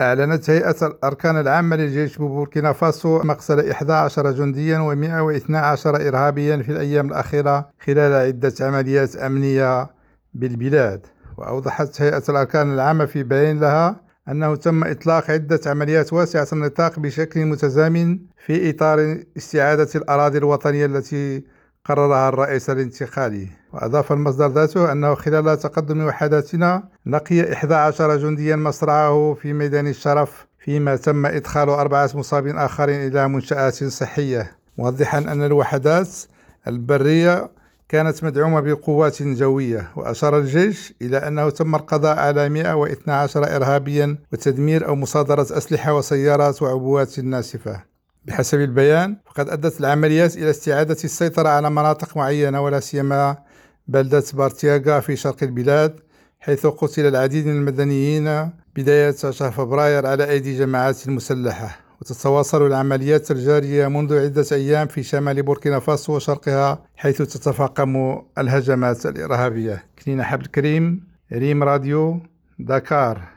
أعلنت هيئة الأركان العامة للجيش ببوركينا فاسو مقتل 11 جنديا و112 إرهابيا في الأيام الأخيرة خلال عدة عمليات أمنية بالبلاد. وأوضحت هيئة الأركان العامة في بيان لها أنه تم إطلاق عدة عمليات واسعة النطاق بشكل متزامن في إطار استعادة الأراضي الوطنية التي قررها الرئيس الانتقالي. وأضاف المصدر ذاته أنه خلال تقدم وحداتنا لقي 11 جنديا مصرعه في ميدان الشرف فيما تم إدخال أربعة مصابين آخرين إلى منشآت صحية. موضحا أن الوحدات البرية كانت مدعومة بقوات جوية وأشار الجيش إلى أنه تم القضاء على 112 إرهابيا وتدمير أو مصادرة أسلحة وسيارات وعبوات ناسفة. بحسب البيان فقد أدت العمليات إلى استعادة السيطرة على مناطق معينة ولا سيما بلدة بارتياغا في شرق البلاد حيث قتل العديد من المدنيين بداية شهر فبراير على أيدي جماعات مسلحة وتتواصل العمليات الجارية منذ عدة أيام في شمال بوركينا فاسو وشرقها حيث تتفاقم الهجمات الإرهابية. كنين حبل كريم ريم راديو داكار.